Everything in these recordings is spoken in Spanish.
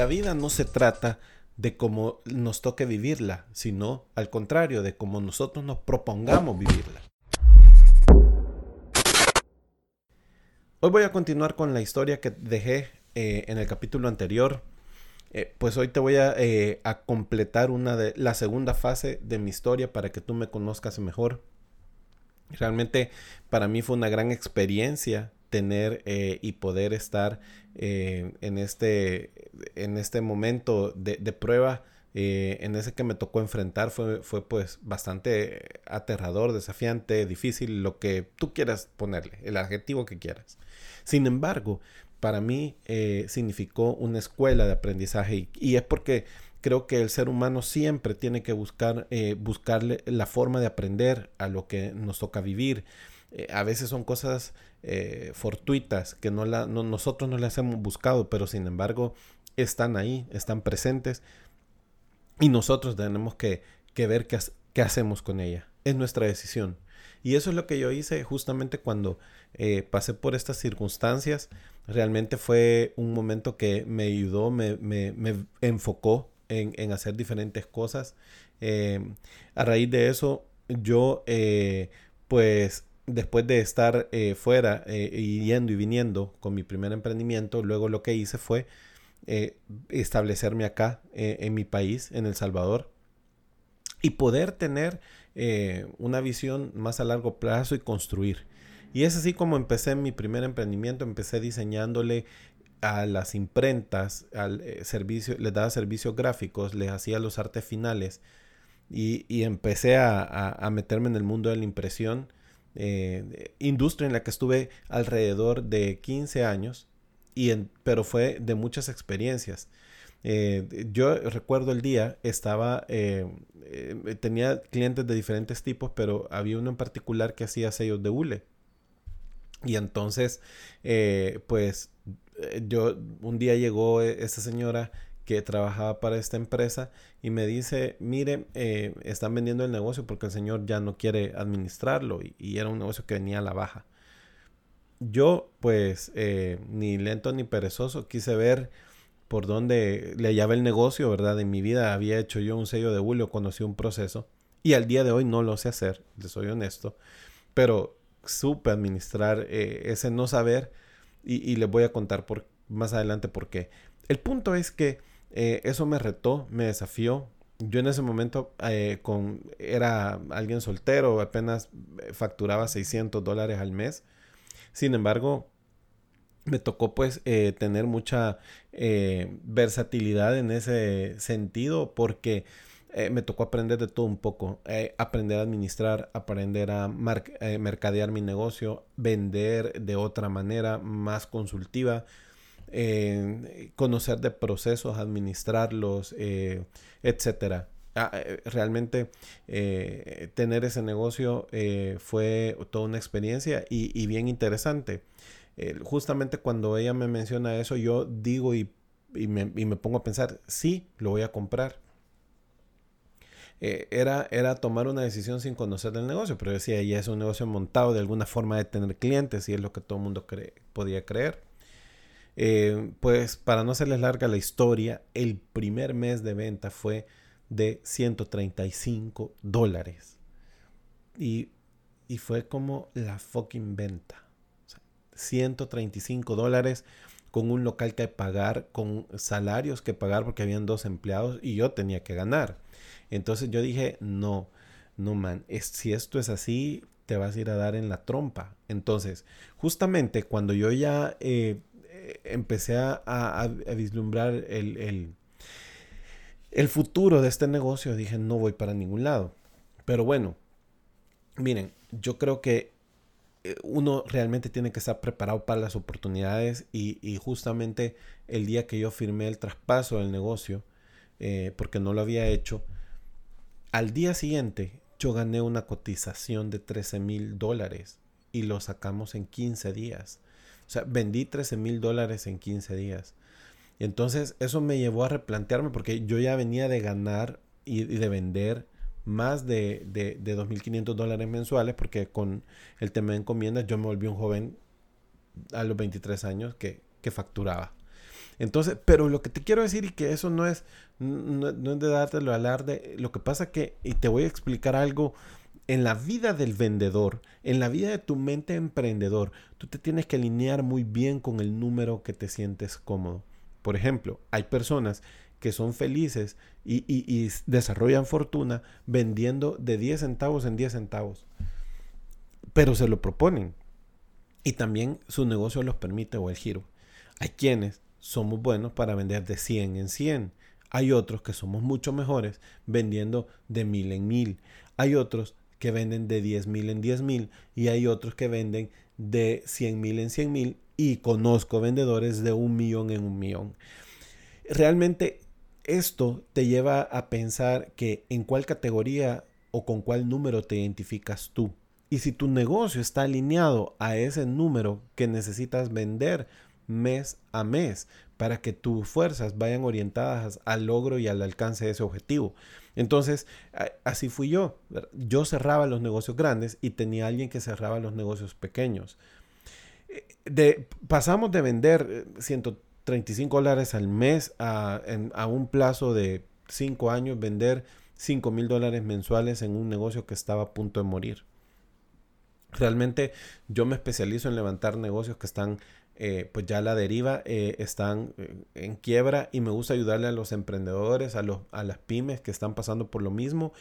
La vida no se trata de cómo nos toque vivirla, sino al contrario, de cómo nosotros nos propongamos vivirla. Hoy voy a continuar con la historia que dejé eh, en el capítulo anterior. Eh, pues hoy te voy eh, a, completar una de la segunda fase de mi historia para que tú me conozcas mejor. Realmente para mí fue una gran experiencia tener y poder estar en, este, en este momento de, de prueba. en ese que me tocó enfrentar fue, fue pues bastante aterrador, desafiante, difícil, lo que tú quieras ponerle, el adjetivo que quieras. Sin embargo, para mí eh, significó una escuela de aprendizaje y, es porque creo que el ser humano siempre tiene que buscar eh, buscarle la forma de aprender a lo que nos toca vivir. Eh, a veces son cosas fortuitas que no la, nosotros no las hemos buscado, pero sin embargo están ahí, están presentes y nosotros tenemos que, ver qué, qué hacemos con ella. Es nuestra decisión. Y eso es lo que yo hice justamente cuando eh, pasé por estas circunstancias. Realmente fue un momento que me ayudó, me, enfocó en, hacer diferentes cosas. Eh, a raíz de eso, yo eh, pues después de estar fuera yendo y viniendo con mi primer emprendimiento, luego lo que hice fue establecerme acá en mi país, en El Salvador, y poder tener una visión más a largo plazo y construir. Y es así como empecé mi primer emprendimiento, empecé diseñándole a las imprentas, al eh, servicio, les daba servicios gráficos, les hacía los artes finales y, empecé a, meterme en el mundo de la impresión, eh, industria en la que estuve alrededor de 15 años, y pero fue de muchas experiencias. Eh, yo recuerdo el día, estaba, tenía clientes de diferentes tipos, pero había uno en particular que hacía sellos de hule. Y entonces, eh, pues eh, yo, un día llegó e, esta señora que trabajaba para esta empresa y me dice, mire, eh, están vendiendo el negocio porque el señor ya no quiere administrarlo y, era un negocio que venía a la baja. Yo, pues, ni lento ni perezoso, quise ver por dónde le hallaba el negocio, ¿verdad? En mi vida había hecho yo un sello de julio, conocí un proceso y al día de hoy no lo sé hacer, le soy honesto, pero supe administrar eh, ese no saber y, les voy a contar por, más adelante por qué. El punto es que eh, eso me retó, me desafió. Yo en ese momento eh, con, era alguien soltero, apenas facturaba 600 dólares al mes. Sin embargo, me tocó pues tener mucha versatilidad en ese sentido porque eh, me tocó aprender de todo un poco, eh, aprender a administrar, aprender a eh, mercadear mi negocio, vender de otra manera más consultiva, conocer de procesos, administrarlos, etcétera. Ah, realmente tener ese negocio fue toda una experiencia y, bien interesante. justamente cuando ella me menciona eso, yo digo y, me, pongo a pensar, sí, lo voy a comprar eh, era, era tomar una decisión sin conocer el negocio, pero decía, ya es un negocio montado de alguna forma de tener clientes y es lo que todo el mundo podía creer. Eh, pues para no hacerles larga la historia, el primer mes de venta fue de 135 dólares. Y, y fue como la fucking venta. 135 dólares con un local que pagar, con salarios que pagar porque habían dos empleados y yo tenía que ganar. Entonces yo dije, no, no man, es, si esto es así, te vas a ir a dar en la trompa. Entonces, justamente cuando yo ya eh, eh, empecé a, vislumbrar el, el, el futuro de este negocio, dije, no voy para ningún lado. Pero bueno, miren, yo creo que eh, uno realmente tiene que estar preparado para las oportunidades y, justamente el día que yo firmé el traspaso del negocio, porque no lo había hecho, al día siguiente yo gané una cotización de 13 mil dólares y lo sacamos en 15 días. O sea, vendí 13 mil dólares en 15 días. Y entonces eso me llevó a replantearme porque yo ya venía de ganar y, de vender más de, de, de 2.500 dólares mensuales porque con el tema de encomiendas yo me volví un joven a los 23 años que, que facturaba. Entonces, pero lo que te quiero decir y que eso no es, no, es de dártelo alarde, lo que pasa que, y te voy a explicar algo, en la vida del vendedor, en la vida de tu mente emprendedor, tú te tienes que alinear muy bien con el número que te sientes cómodo. Por ejemplo, hay personas que son felices y, y, desarrollan fortuna vendiendo de 10 centavos en 10 centavos. Pero se lo proponen. Y también su negocio los permite o el giro. Hay quienes somos buenos para vender de 100 en 100. Hay otros que somos mucho mejores vendiendo de mil en mil. Hay otros que venden de 10 mil en 10 mil y hay otros que venden de 100 mil en 100 mil y conozco vendedores de un millón en un millón. Realmente esto te lleva a pensar que en cuál categoría o con cuál número te identificas tú. Y si tu negocio está alineado a ese número que necesitas vender mes a mes para que tus fuerzas vayan orientadas al logro y al alcance de ese objetivo. Entonces, así fui yo. Yo cerraba los negocios grandes y tenía alguien que cerraba los negocios pequeños. De, pasamos de vender 135 eh, dólares al mes a, a un plazo de 5 años, vender 5 mil dólares mensuales en un negocio que estaba a punto de morir. Realmente yo me especializo en levantar negocios que están eh, pues ya a la deriva, eh, están en quiebra y me gusta ayudarle a los emprendedores, a, los, a las pymes que están pasando por lo mismo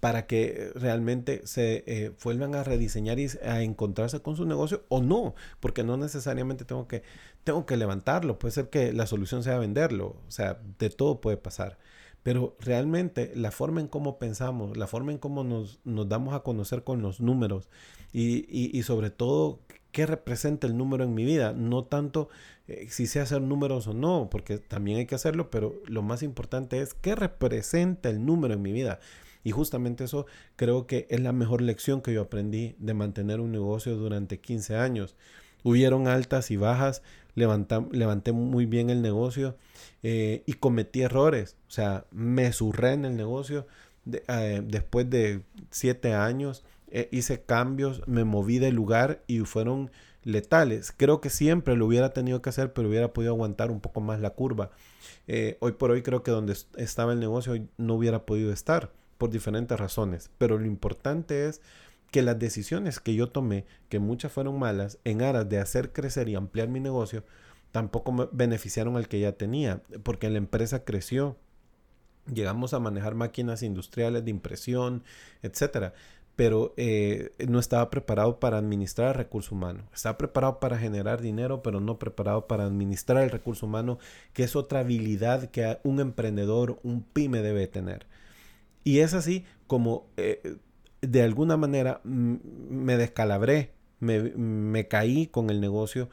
para que realmente se vuelvan a rediseñar y a encontrarse con su negocio o no, porque no necesariamente tengo que, tengo que levantarlo, puede ser que la solución sea venderlo, o sea, de todo puede pasar. Pero realmente la forma en cómo pensamos, la forma en cómo nos, nos damos a conocer con los números y, y, y sobre todo qué representa el número en mi vida, no tanto eh, si sé hacer números o no, porque también hay que hacerlo, pero lo más importante es qué representa el número en mi vida. Y justamente eso creo que es la mejor lección que yo aprendí de mantener un negocio durante 15 años. Hubieron altas y bajas, levanté muy bien el negocio eh, y cometí errores. O sea, me surré en el negocio eh, después de 7 años eh, hice cambios, me moví de lugar y fueron letales. Creo que siempre lo hubiera tenido que hacer, pero hubiera podido aguantar un poco más la curva. Hoy por hoy creo que donde estaba el negocio no hubiera podido estar por diferentes razones. Pero lo importante es que las decisiones que yo tomé, que muchas fueron malas, en aras de hacer crecer y ampliar mi negocio, tampoco me beneficiaron al que ya tenía, porque la empresa creció. Llegamos a manejar máquinas industriales de impresión, etcétera pero eh, no estaba preparado para administrar el recurso humano. Estaba preparado para generar dinero, pero no preparado para administrar el recurso humano, que es otra habilidad que un emprendedor, un pyme debe tener. Y es así como eh, de alguna manera me descalabré, me, me caí con el negocio,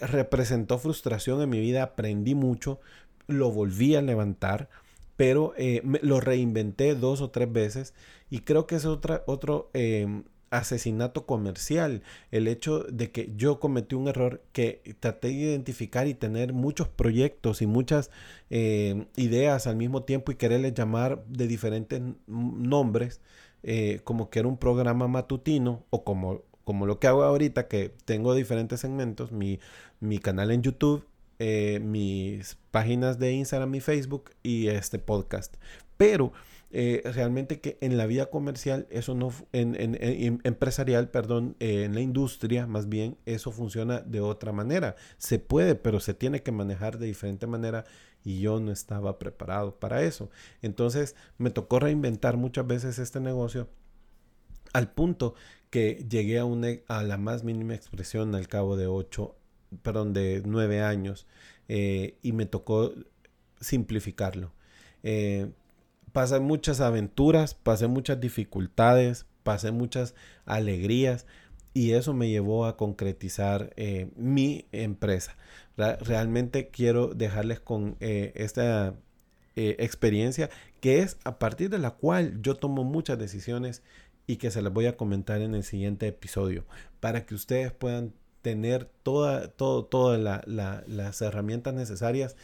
representó frustración en mi vida, aprendí mucho, lo volví a levantar pero eh, lo reinventé dos o tres veces y creo que es otra, otro em, asesinato comercial, el hecho de que yo cometí un error que traté de identificar y tener muchos proyectos y muchas em, ideas al mismo tiempo y quererles llamar de diferentes nombres, eh, como que era un programa matutino o como, como lo que hago ahorita, que tengo diferentes segmentos, mi, mi canal en YouTube eh, mis páginas de Instagram y Facebook y este podcast. Pero eh, realmente que en la vida comercial, eso no, en, en, empresarial, perdón, eh, en la industria más bien, eso funciona de otra manera. Se puede, pero se tiene que manejar de diferente manera y yo no estaba preparado para eso. Entonces me tocó reinventar muchas veces este negocio al punto que llegué a, una, a la más mínima expresión al cabo de ocho perdón, de nueve años eh, y me tocó simplificarlo. Pasé muchas aventuras, pasé muchas dificultades, pasé muchas alegrías y eso me llevó a concretizar eh, mi empresa. realmente quiero dejarles con esta experiencia que es a partir de la cual yo tomo muchas decisiones y que se las voy a comentar en el siguiente episodio para que ustedes puedan tener toda, todo, todas las herramientas necesarias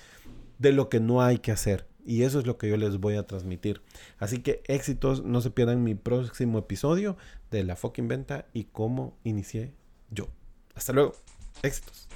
de lo que no hay que hacer. Y eso es lo que yo les voy a transmitir. Así que éxitos, no se pierdan mi próximo episodio de la fucking venta y cómo inicié yo. Hasta luego. Éxitos.